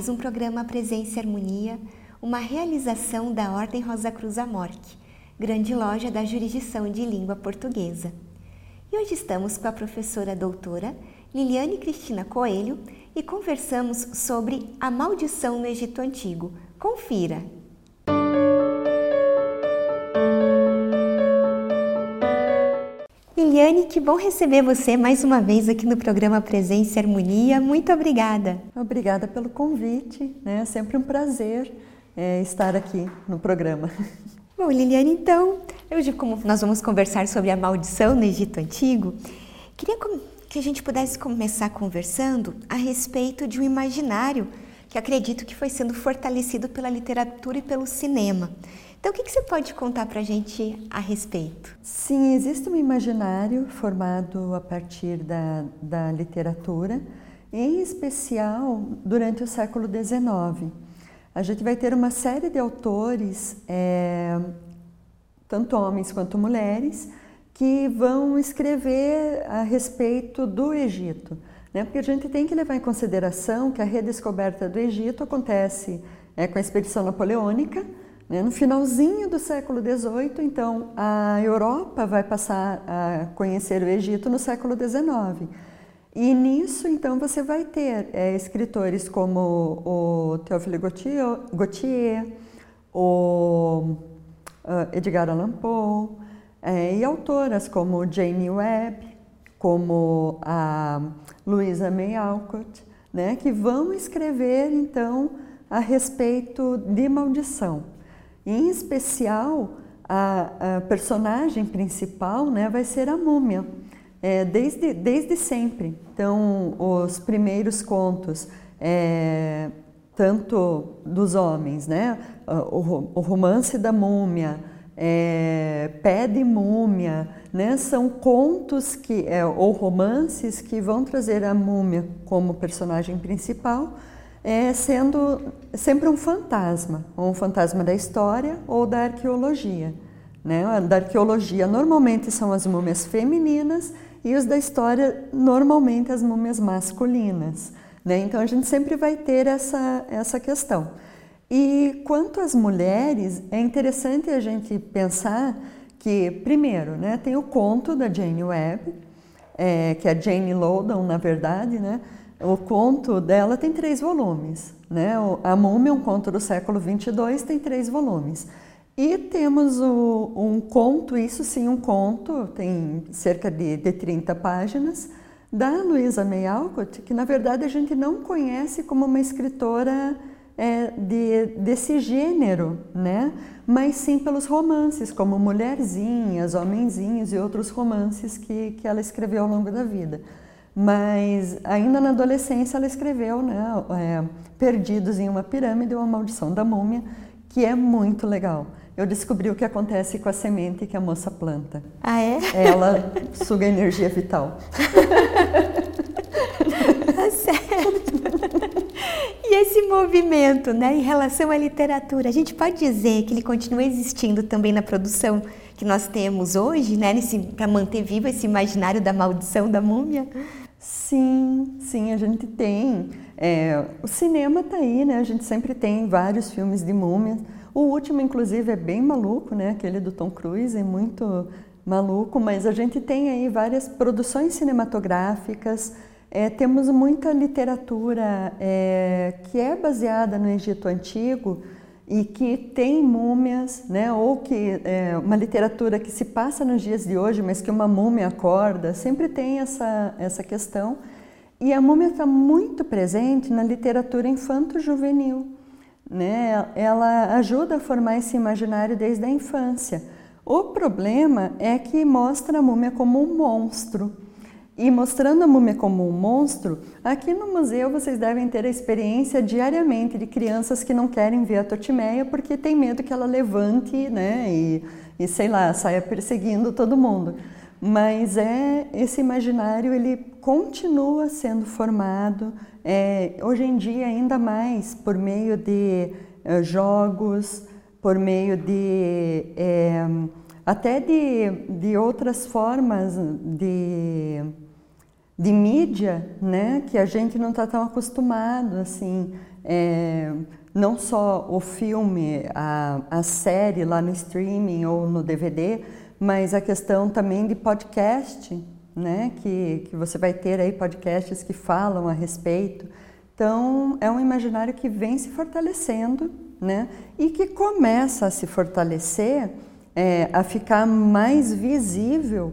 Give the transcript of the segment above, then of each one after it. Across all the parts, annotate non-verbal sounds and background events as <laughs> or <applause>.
mais um programa Presença e Harmonia, uma realização da Ordem Rosa Cruz Amorque, grande loja da jurisdição de língua portuguesa. E hoje estamos com a professora doutora Liliane Cristina Coelho e conversamos sobre a maldição no Egito Antigo. Confira! Liliane, que bom receber você mais uma vez aqui no programa Presença e Harmonia. Muito obrigada. Obrigada pelo convite, né? É sempre um prazer é, estar aqui no programa. <laughs> Bom, Liliane, então, hoje como nós vamos conversar sobre a maldição no Egito Antigo, queria que a gente pudesse começar conversando a respeito de um imaginário que acredito que foi sendo fortalecido pela literatura e pelo cinema. Então, o que, que você pode contar para a gente a respeito? Sim, existe um imaginário formado a partir da, da literatura, em especial durante o século XIX. A gente vai ter uma série de autores, é, tanto homens quanto mulheres, que vão escrever a respeito do Egito. Né? Porque a gente tem que levar em consideração que a redescoberta do Egito acontece é, com a expedição napoleônica? No finalzinho do século XVIII, então, a Europa vai passar a conhecer o Egito no século XIX. E nisso, então, você vai ter é, escritores como o Théophile Gautier, o uh, Edgar Allan Poe, é, e autoras como Jane Webb, como a Louisa May Alcott, né, que vão escrever, então, a respeito de maldição. Em especial, a, a personagem principal né, vai ser a múmia, é, desde, desde sempre. Então, os primeiros contos, é, tanto dos homens, né, o, o romance da múmia, é, Pé de Múmia, né? são contos que, é, ou romances que vão trazer a múmia como personagem principal, é, sendo sempre um fantasma, ou um fantasma da história ou da arqueologia. Né? Da arqueologia normalmente são as múmias femininas e os da história normalmente as múmias masculinas. Né? Então a gente sempre vai ter essa, essa questão. E quanto às mulheres, é interessante a gente pensar que, primeiro, né, tem o conto da Jane Webb, é, que é Jane Loudon, na verdade, né? O conto dela tem três volumes, né? A Múmia, um conto do século 22, tem três volumes. E temos o, um conto, isso sim, um conto, tem cerca de, de 30 páginas, da Luisa May Alcott, que na verdade a gente não conhece como uma escritora é, de, desse gênero, né? mas sim pelos romances, como Mulherzinhas, Homenzinhos e outros romances que, que ela escreveu ao longo da vida. Mas ainda na adolescência ela escreveu né, é, Perdidos em uma Pirâmide ou A Maldição da Múmia, que é muito legal. Eu descobri o que acontece com a semente que a moça planta. Ah, é? Ela <laughs> suga energia vital. Tá certo. E esse movimento, né, em relação à literatura, a gente pode dizer que ele continua existindo também na produção que nós temos hoje, né, para manter vivo esse imaginário da maldição da múmia? Sim, sim, a gente tem. É, o cinema está aí, né? A gente sempre tem vários filmes de múmias. O último, inclusive, é bem maluco, né? Aquele do Tom Cruise é muito maluco, mas a gente tem aí várias produções cinematográficas. É, temos muita literatura é, que é baseada no Egito Antigo e que tem múmias, né? ou que é, uma literatura que se passa nos dias de hoje, mas que uma múmia acorda, sempre tem essa, essa questão. E a múmia está muito presente na literatura infanto-juvenil. Né? Ela ajuda a formar esse imaginário desde a infância. O problema é que mostra a múmia como um monstro. E mostrando a múmia como um monstro, aqui no museu vocês devem ter a experiência diariamente de crianças que não querem ver a Totimeia porque tem medo que ela levante, né, e, e sei lá, saia perseguindo todo mundo. Mas é esse imaginário ele continua sendo formado é, hoje em dia ainda mais por meio de é, jogos, por meio de é, até de, de outras formas de de mídia, né, que a gente não está tão acostumado, assim, É, não só o filme, a, a série lá no streaming ou no DVD, mas a questão também de podcast, né? Que, que você vai ter aí podcasts que falam a respeito. Então, é um imaginário que vem se fortalecendo, né? E que começa a se fortalecer, é, a ficar mais visível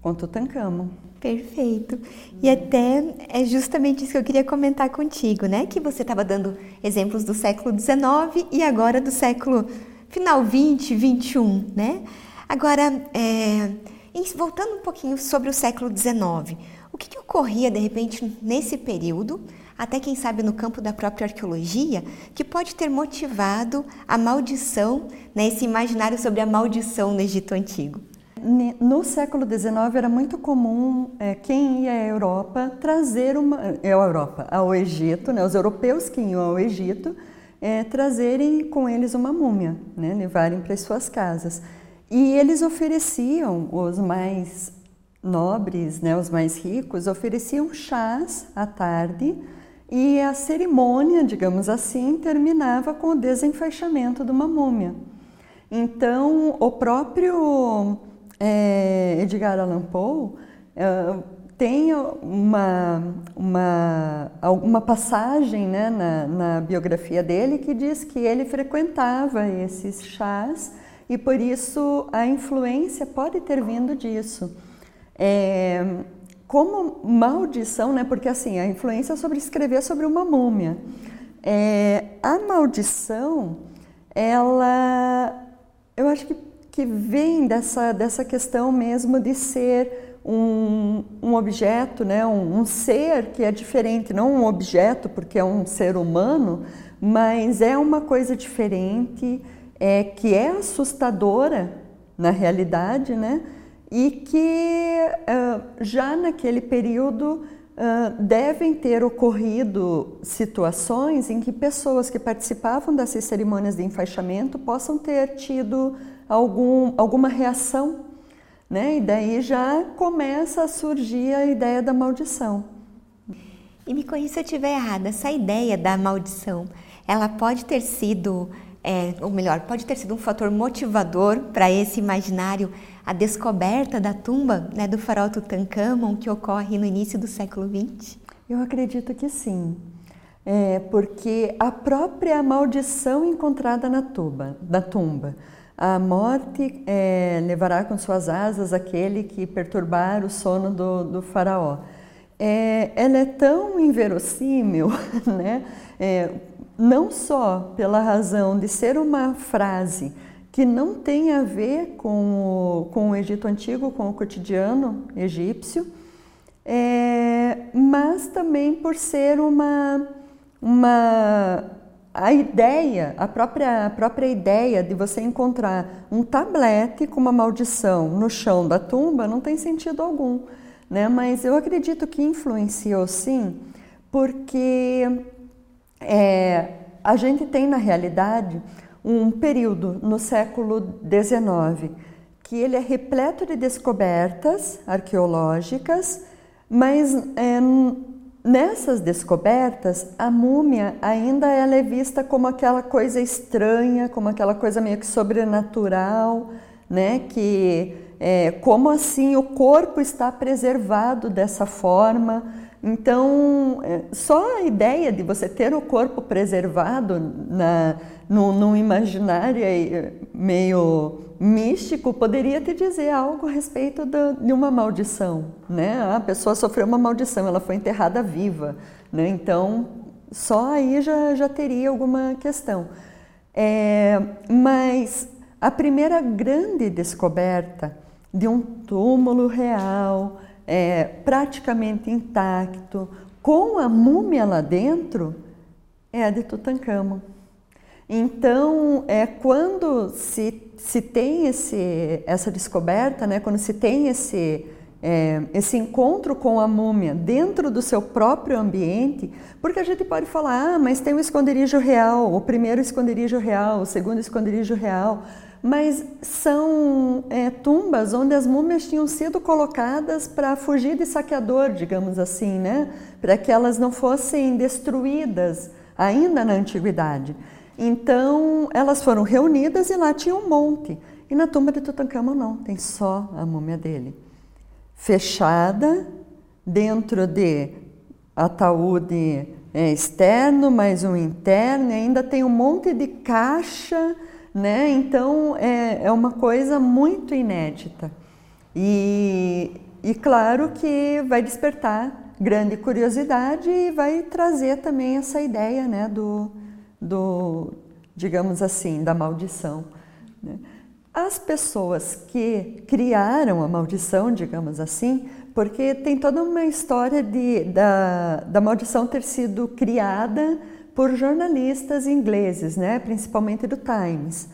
com Tutankhamon. Perfeito. E até é justamente isso que eu queria comentar contigo, né? Que você estava dando exemplos do século XIX e agora do século final 20, 21, né? Agora, é, voltando um pouquinho sobre o século XIX, o que, que ocorria de repente nesse período, até quem sabe no campo da própria arqueologia, que pode ter motivado a maldição, né, esse imaginário sobre a maldição no Egito Antigo? No século XIX era muito comum é, quem ia à Europa trazer uma, é, à Europa, ao Egito, né, os europeus que iam ao Egito, é, trazerem com eles uma múmia, né, levarem para as suas casas. E eles ofereciam, os mais nobres, né, os mais ricos, ofereciam chás à tarde e a cerimônia, digamos assim, terminava com o desenfaixamento de uma múmia. Então, o próprio é, Edgar Allan Poe é, tem uma, uma, uma passagem né, na, na biografia dele que diz que ele frequentava esses chás e por isso a influência pode ter vindo disso. É, como maldição, né, porque assim, a influência é sobre escrever sobre uma múmia. É, a maldição, ela, eu acho que que vem dessa, dessa questão mesmo de ser um, um objeto, né? Um, um, ser que é diferente, não um objeto porque é um ser humano, mas é uma coisa diferente, é, que é assustadora na realidade, né? e que uh, já naquele período uh, devem ter ocorrido situações em que pessoas que participavam dessas cerimônias de enfaixamento possam ter tido algum, alguma reação, né? E daí já começa a surgir a ideia da maldição. E me corrija se eu estiver errada, essa ideia da maldição, ela pode ter sido, é, ou melhor, pode ter sido um fator motivador para esse imaginário, a descoberta da tumba né, do faraó Tutankhamon que ocorre no início do século XX? Eu acredito que sim. É, porque a própria maldição encontrada na tumba, na tumba a morte é, levará com suas asas aquele que perturbar o sono do, do faraó. É, ela é tão inverossímil, <laughs> né? É, não só pela razão de ser uma frase que não tem a ver com o, com o Egito Antigo, com o cotidiano egípcio, é, mas também por ser uma, uma a ideia, a própria, a própria ideia de você encontrar um tablete com uma maldição no chão da tumba não tem sentido algum, né? Mas eu acredito que influenciou sim, porque é, a gente tem na realidade um período no século XIX que ele é repleto de descobertas arqueológicas, mas é, Nessas descobertas, a múmia ainda ela é vista como aquela coisa estranha, como aquela coisa meio que sobrenatural, né? Que é, como assim o corpo está preservado dessa forma? Então, é, só a ideia de você ter o corpo preservado na, no, num imaginário meio místico poderia te dizer algo a respeito de uma maldição, né? A pessoa sofreu uma maldição, ela foi enterrada viva, né? Então, só aí já, já teria alguma questão. É, mas a primeira grande descoberta de um túmulo real, é, praticamente intacto, com a múmia lá dentro, é a de Tutankhamon. Então, é, quando se, se tem esse, essa descoberta, né, quando se tem esse, é, esse encontro com a múmia dentro do seu próprio ambiente, porque a gente pode falar, ah, mas tem o esconderijo real, o primeiro esconderijo real, o segundo esconderijo real, mas são é, tumbas onde as múmias tinham sido colocadas para fugir de saqueador, digamos assim, né? para que elas não fossem destruídas ainda na antiguidade. Então, elas foram reunidas e lá tinha um monte. E na tumba de Tutankhamon não, tem só a múmia dele. Fechada, dentro de ataúde é, externo, mais um interno, ainda tem um monte de caixa, né? Então é, é uma coisa muito inédita. E, e claro que vai despertar grande curiosidade e vai trazer também essa ideia né, do, do digamos assim, da maldição. Né? As pessoas que criaram a maldição, digamos assim, porque tem toda uma história de, da, da maldição ter sido criada por jornalistas ingleses, né, principalmente do Times.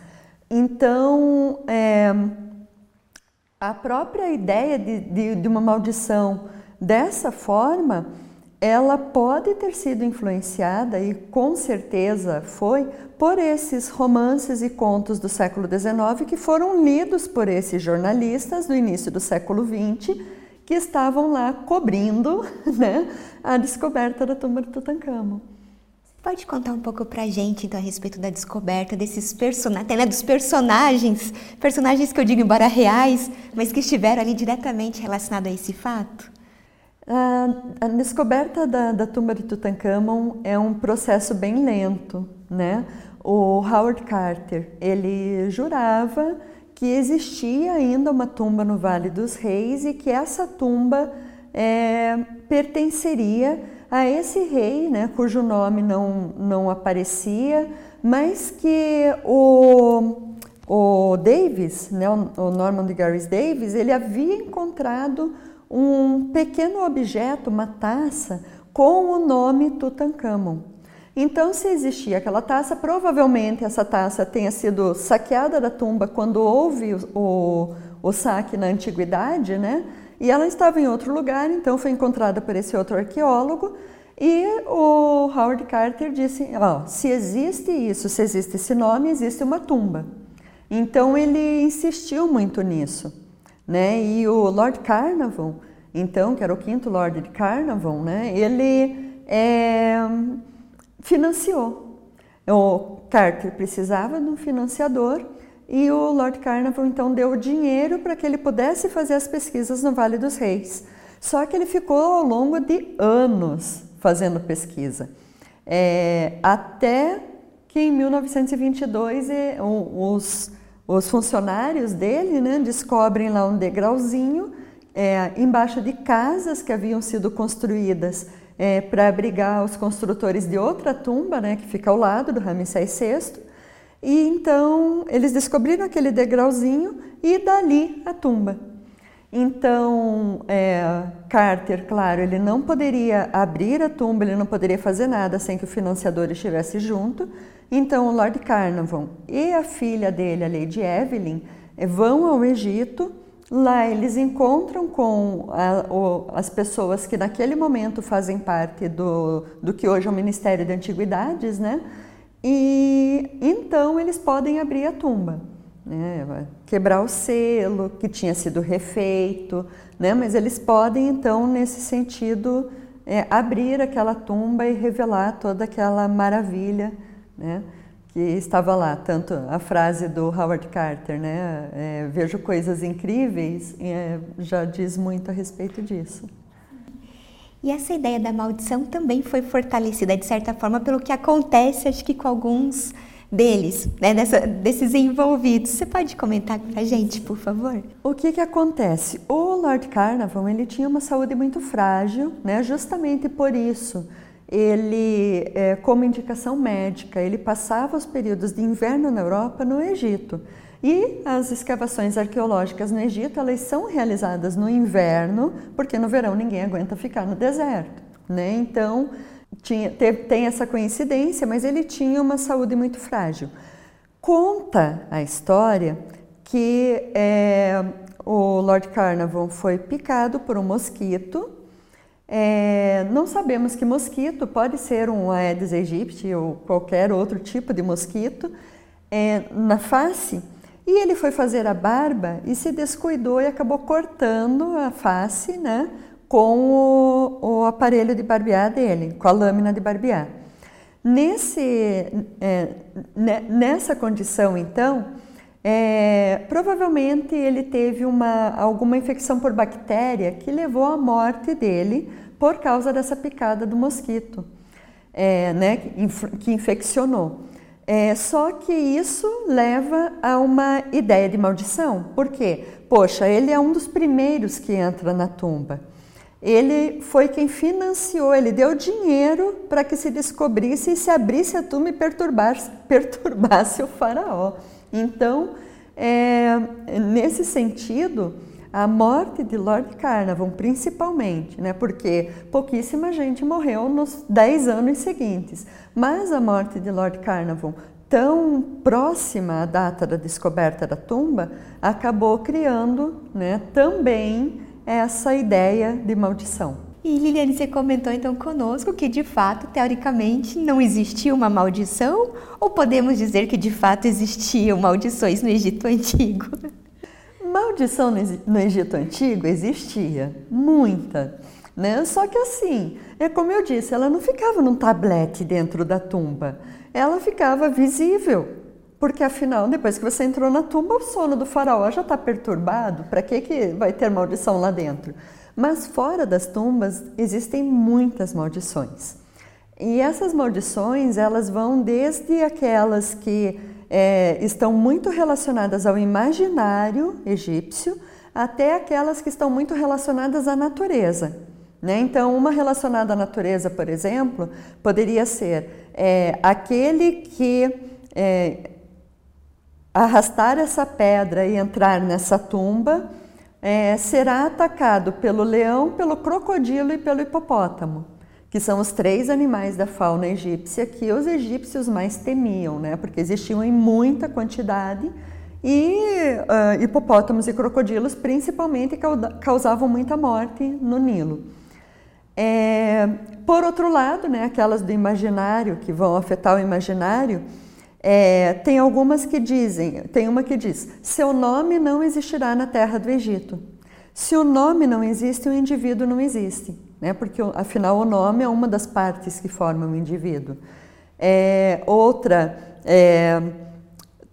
Então, é, a própria ideia de, de, de uma maldição dessa forma ela pode ter sido influenciada e com certeza foi por esses romances e contos do século XIX que foram lidos por esses jornalistas do início do século XX que estavam lá cobrindo <laughs> né, a descoberta da tumba de Tutankhamon. Pode contar um pouco pra gente então a respeito da descoberta desses personagens, né, dos personagens, personagens que eu digo embora reais, mas que estiveram ali diretamente relacionados a esse fato? A, descoberta da, da, tumba de Tutankhamon é um processo bem lento, né? O Howard Carter, ele jurava que existia ainda uma tumba no Vale dos Reis e que essa tumba é, pertenceria a esse rei, né, cujo nome não, não aparecia, mas que o, o Davis, né, o Norman Garris Davis, ele havia encontrado um pequeno objeto, uma taça, com o nome Tutankhamon. Então, se existia aquela taça, provavelmente essa taça tenha sido saqueada da tumba quando houve o, o, o saque na antiguidade, né? E ela estava em outro lugar, então foi encontrada por esse outro arqueólogo. E o Howard Carter disse: oh, se existe isso, se existe esse nome, existe uma tumba. Então ele insistiu muito nisso né? E o Lord Carnarvon, então, que era o quinto Lord de Carnarvon, né? Ele é, financiou. O Carter precisava de um financiador e o Lord Carnarvon então deu o dinheiro para que ele pudesse fazer as pesquisas no Vale dos Reis. Só que ele ficou ao longo de anos fazendo pesquisa, é, até que em 1922 os os funcionários dele né, descobrem lá um degrauzinho é, embaixo de casas que haviam sido construídas é, para abrigar os construtores de outra tumba, né, que fica ao lado do Ramsés VI. E então eles descobriram aquele degrauzinho e dali a tumba. Então, é, Carter, claro, ele não poderia abrir a tumba, ele não poderia fazer nada sem que o financiador estivesse junto, então, o Lord Carnarvon e a filha dele, a Lady Evelyn, eh, vão ao Egito. Lá eles encontram com a, o, as pessoas que naquele momento fazem parte do, do que hoje é o Ministério de Antiguidades, né? E então eles podem abrir a tumba, né? quebrar o selo que tinha sido refeito, né? Mas eles podem então nesse sentido é, abrir aquela tumba e revelar toda aquela maravilha né? que estava lá, tanto a frase do Howard Carter, né? É, vejo coisas incríveis, é, já diz muito a respeito disso. E essa ideia da maldição também foi fortalecida, de certa forma, pelo que acontece, acho que com alguns deles, né, dessa, desses envolvidos. Você pode comentar para a gente, por favor? O que, que acontece? O Lord Carnarvon ele tinha uma saúde muito frágil, né, justamente por isso ele, é, como indicação médica, ele passava os períodos de inverno na Europa no Egito. E as escavações arqueológicas no Egito, elas são realizadas no inverno, porque no verão ninguém aguenta ficar no deserto, né? Então, tinha, tem essa coincidência, mas ele tinha uma saúde muito frágil. Conta a história que é, o Lord Carnarvon foi picado por um mosquito é, não sabemos que mosquito, pode ser um Aedes aegypti ou qualquer outro tipo de mosquito, é, na face. E ele foi fazer a barba e se descuidou e acabou cortando a face né, com o, o aparelho de barbear dele, com a lâmina de barbear. Nesse, é, nessa condição, então, é, provavelmente ele teve uma, alguma infecção por bactéria que levou à morte dele por causa dessa picada do mosquito, é, né, que infeccionou. É, só que isso leva a uma ideia de maldição. Por quê? Poxa, ele é um dos primeiros que entra na tumba. Ele foi quem financiou, ele deu dinheiro para que se descobrisse e se abrisse a tumba e perturbasse, <laughs> perturbasse o faraó. Então, é, nesse sentido, a morte de Lord Carnarvon, principalmente, né, porque pouquíssima gente morreu nos dez anos seguintes, mas a morte de Lord Carnarvon tão próxima à data da descoberta da tumba, acabou criando né, também essa ideia de maldição. E Liliane, você comentou então conosco que de fato, teoricamente, não existia uma maldição? Ou podemos dizer que de fato existiam maldições no Egito Antigo? Maldição no Egito Antigo existia, muita. Né? Só que assim, é como eu disse, ela não ficava num tablete dentro da tumba, ela ficava visível. Porque afinal, depois que você entrou na tumba, o sono do faraó já está perturbado. Para que, que vai ter maldição lá dentro? Mas fora das tumbas existem muitas maldições. E essas maldições elas vão desde aquelas que é, estão muito relacionadas ao imaginário egípcio até aquelas que estão muito relacionadas à natureza. Né? Então, uma relacionada à natureza, por exemplo, poderia ser é, aquele que é, arrastar essa pedra e entrar nessa tumba é, será atacado pelo leão, pelo crocodilo e pelo hipopótamo, que são os três animais da fauna egípcia que os egípcios mais temiam, né? porque existiam em muita quantidade e uh, hipopótamos e crocodilos principalmente causavam muita morte no Nilo. É, por outro lado, né, aquelas do imaginário que vão afetar o imaginário, é, tem algumas que dizem, tem uma que diz: seu nome não existirá na terra do Egito. Se o nome não existe, o indivíduo não existe, né? Porque afinal o nome é uma das partes que formam o indivíduo. É, outra é,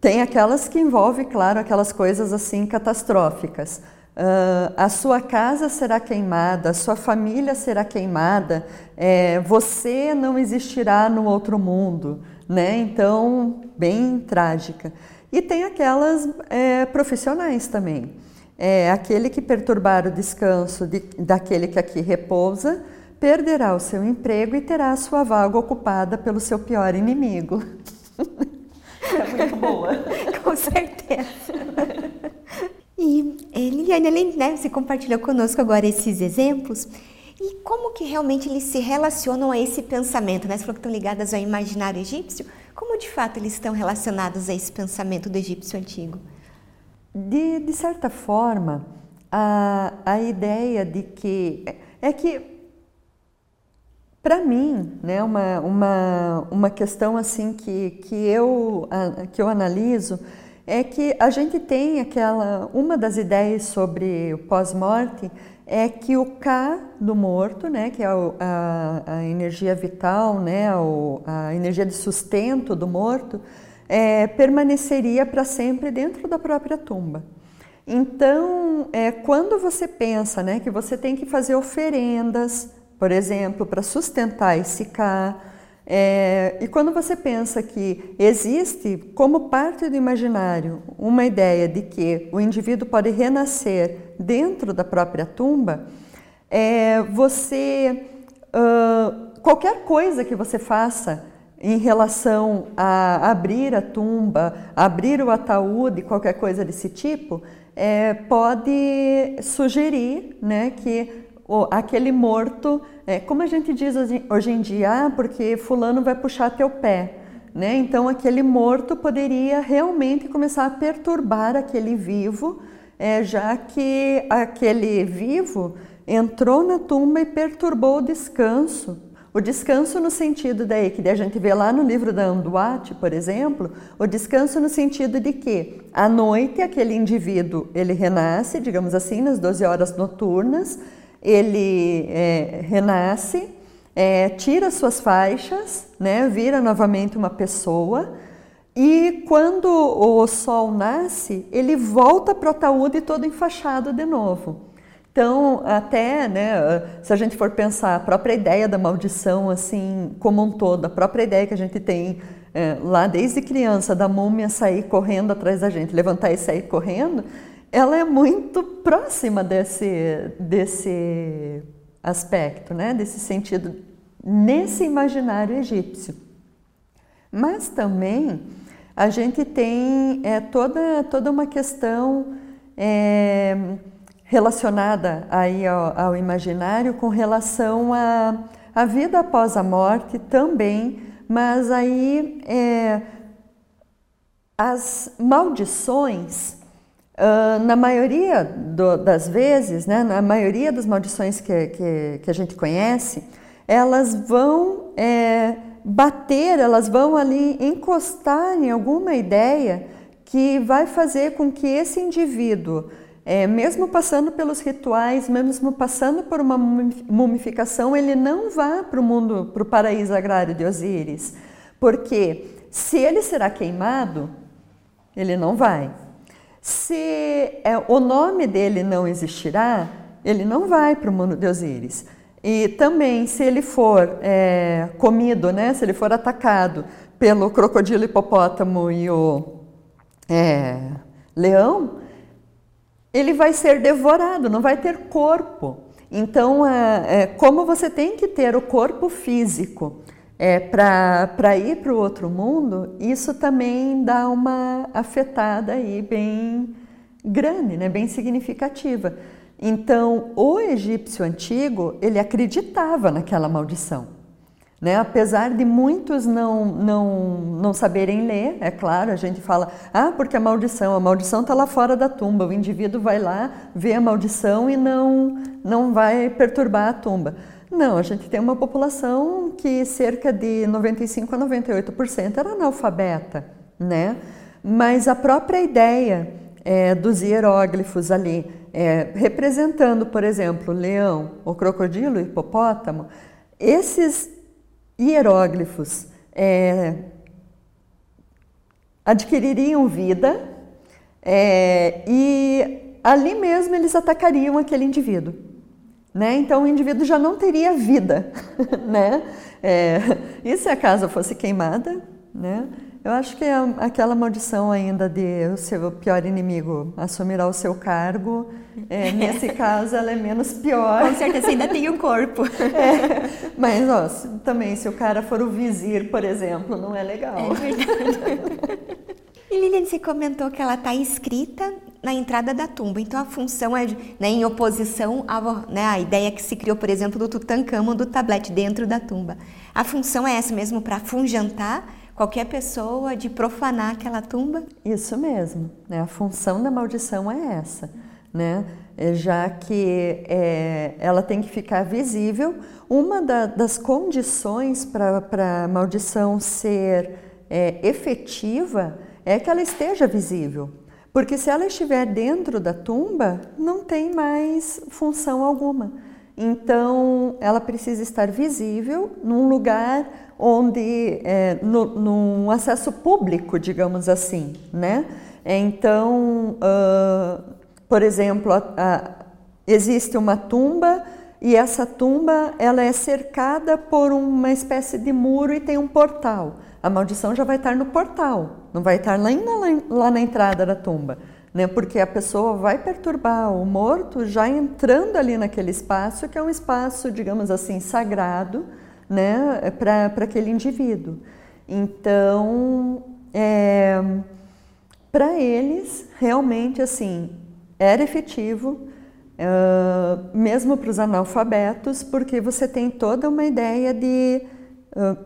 tem aquelas que envolvem, claro, aquelas coisas assim catastróficas. Uh, a sua casa será queimada, a sua família será queimada, é, você não existirá no outro mundo, né? Então, bem trágica. E tem aquelas é, profissionais também. É, aquele que perturbar o descanso de, daquele que aqui repousa perderá o seu emprego e terá a sua vaga ocupada pelo seu pior inimigo. <laughs> é muito boa. <laughs> Com certeza. E Liliane, além, né, você compartilhou conosco agora esses exemplos, e como que realmente eles se relacionam a esse pensamento? Né? Você falou que estão ligadas ao imaginário egípcio. Como de fato eles estão relacionados a esse pensamento do egípcio antigo? De, de certa forma, a, a ideia de que. É que, para mim, né, uma, uma, uma questão assim que, que, eu, que eu analiso é que a gente tem aquela. Uma das ideias sobre o pós-morte é que o K do morto, né, que é a, a energia vital, né, a energia de sustento do morto, é, permaneceria para sempre dentro da própria tumba. Então, é, quando você pensa né, que você tem que fazer oferendas, por exemplo, para sustentar esse K, é, e quando você pensa que existe, como parte do imaginário, uma ideia de que o indivíduo pode renascer dentro da própria tumba, é, você uh, qualquer coisa que você faça em relação a abrir a tumba, abrir o ataúde, qualquer coisa desse tipo, é, pode sugerir né, que aquele morto, é, como a gente diz hoje, hoje em dia, ah, porque fulano vai puxar teu pé. Né? Então, aquele morto poderia realmente começar a perturbar aquele vivo, é, já que aquele vivo entrou na tumba e perturbou o descanso. O descanso no sentido daí, que a gente vê lá no livro da Anduat, por exemplo, o descanso no sentido de que à noite aquele indivíduo ele renasce, digamos assim, nas 12 horas noturnas, ele é, renasce é, tira suas faixas, né, vira novamente uma pessoa, e quando o sol nasce, ele volta para o ataúde todo enfaixado de novo. Então, até, né, se a gente for pensar a própria ideia da maldição, assim, como um todo, a própria ideia que a gente tem é, lá desde criança, da múmia sair correndo atrás da gente, levantar e sair correndo, ela é muito próxima desse, desse aspecto, né, desse sentido, nesse imaginário egípcio. Mas também a gente tem é, toda, toda uma questão. É, relacionada aí ao, ao imaginário com relação à, à vida após a morte também, mas aí é, as maldições, uh, na maioria do, das vezes, né, na maioria das maldições que, que, que a gente conhece, elas vão é, bater, elas vão ali encostar em alguma ideia que vai fazer com que esse indivíduo é, mesmo passando pelos rituais, mesmo passando por uma mumificação, ele não vá para o mundo, para o paraíso agrário de Osíris, porque se ele será queimado, ele não vai. Se é, o nome dele não existirá, ele não vai para o mundo de Osíris. E também, se ele for é, comido, né, se ele for atacado pelo crocodilo hipopótamo e o é, leão, ele vai ser devorado, não vai ter corpo. Então, é, como você tem que ter o corpo físico é, para ir para o outro mundo, isso também dá uma afetada aí bem grande, né, bem significativa. Então, o egípcio antigo, ele acreditava naquela maldição. Né? Apesar de muitos não, não, não saberem ler, é claro, a gente fala, ah, porque a maldição, a maldição está lá fora da tumba, o indivíduo vai lá, vê a maldição e não, não vai perturbar a tumba. Não, a gente tem uma população que cerca de 95 a 98% era analfabeta, né? Mas a própria ideia é, dos hieróglifos ali, é, representando, por exemplo, leão, o crocodilo, o hipopótamo, esses hieróglifos é, adquiririam vida é, e ali mesmo eles atacariam aquele indivíduo. Né? Então o indivíduo já não teria vida. <laughs> né? É, e se a casa fosse queimada? Né? Eu acho que é aquela maldição ainda de o seu pior inimigo assumirá o seu cargo, é, <laughs> nesse caso ela é menos pior. Com certeza ainda tem o corpo. <laughs> É, mas ó, também se o cara for o vizir, por exemplo, não é legal. É verdade. <laughs> E Lilian, você comentou que ela está escrita na entrada da tumba. Então a função é né, em oposição à, né, à ideia que se criou, por exemplo, do Tutankhamon, do tablete dentro da tumba. A função é essa mesmo para afungentar qualquer pessoa de profanar aquela tumba? Isso mesmo, né? a função da maldição é essa, né? É, já que é, ela tem que ficar visível. Uma da, das condições para a maldição ser é, efetiva é que ela esteja visível. Porque se ela estiver dentro da tumba, não tem mais função alguma. Então, ela precisa estar visível num lugar onde, é, no, num acesso público, digamos assim, né? Então, uh, por exemplo, a, a, existe uma tumba e essa tumba ela é cercada por uma espécie de muro e tem um portal. A maldição já vai estar no portal, não vai estar lá, lá na entrada da tumba, né? Porque a pessoa vai perturbar o morto já entrando ali naquele espaço que é um espaço, digamos assim, sagrado, né, para aquele indivíduo. Então, é, para eles, realmente, assim, era efetivo, uh, mesmo para os analfabetos, porque você tem toda uma ideia de, uh,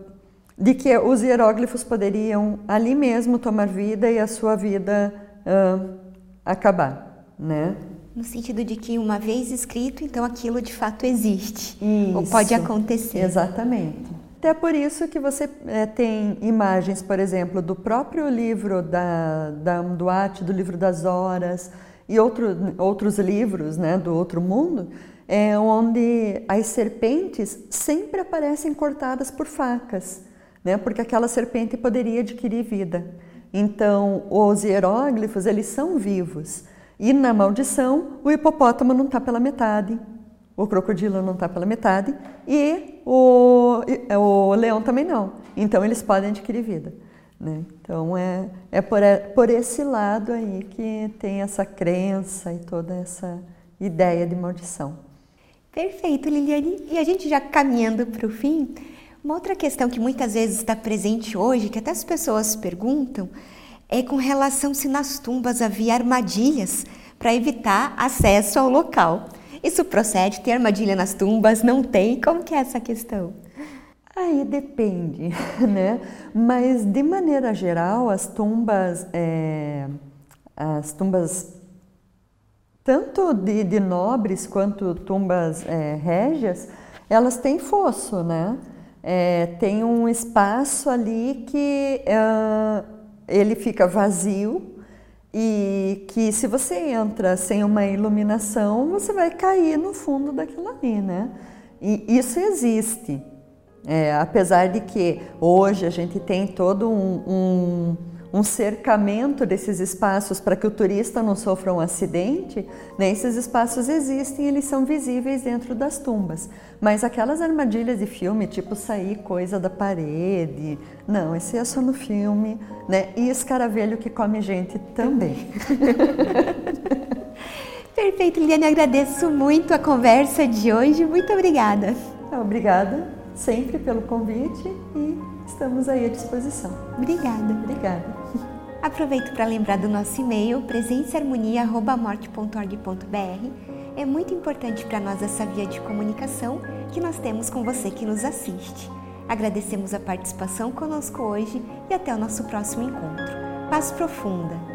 de que os hieróglifos poderiam ali mesmo tomar vida e a sua vida uh, acabar, né? No sentido de que uma vez escrito, então aquilo de fato existe. Isso, ou pode acontecer. Exatamente. Até por isso que você é, tem imagens, por exemplo, do próprio livro da, da Amduat, do livro das horas e outro, outros livros né, do outro mundo, é onde as serpentes sempre aparecem cortadas por facas, né? porque aquela serpente poderia adquirir vida. Então, os hieróglifos, eles são vivos. E na maldição, o hipopótamo não está pela metade, o crocodilo não está pela metade e o, o leão também não. Então, eles podem adquirir vida. Né? Então, é, é por, é por esse lado aí que tem essa crença e toda essa ideia de maldição. Perfeito, Liliane. E a gente já caminhando para o fim, uma outra questão que muitas vezes está presente hoje, que até as pessoas perguntam, é com relação se nas tumbas havia armadilhas para evitar acesso ao local. Isso procede? Tem armadilha nas tumbas? Não tem? Como que é essa questão? Aí depende, <laughs> né? Mas de maneira geral, as tumbas, é, as tumbas tanto de, de nobres quanto tumbas é, régias, elas têm fosso, né? É, tem um espaço ali que é, ele fica vazio e que se você entra sem uma iluminação, você vai cair no fundo daquilo ali, né? E isso existe. É, apesar de que hoje a gente tem todo um, um um cercamento desses espaços para que o turista não sofra um acidente, né? esses espaços existem, eles são visíveis dentro das tumbas. Mas aquelas armadilhas de filme, tipo sair coisa da parede, não, esse é só no filme, né? E escaravelho que come gente também. <laughs> Perfeito, Liliane, agradeço muito a conversa de hoje. Muito obrigada. Obrigada sempre pelo convite e estamos aí à disposição. Obrigada. Obrigada. <laughs> Aproveito para lembrar do nosso e-mail presenceharmonia.morte.org.br. É muito importante para nós essa via de comunicação que nós temos com você que nos assiste. Agradecemos a participação conosco hoje e até o nosso próximo encontro. Paz profunda!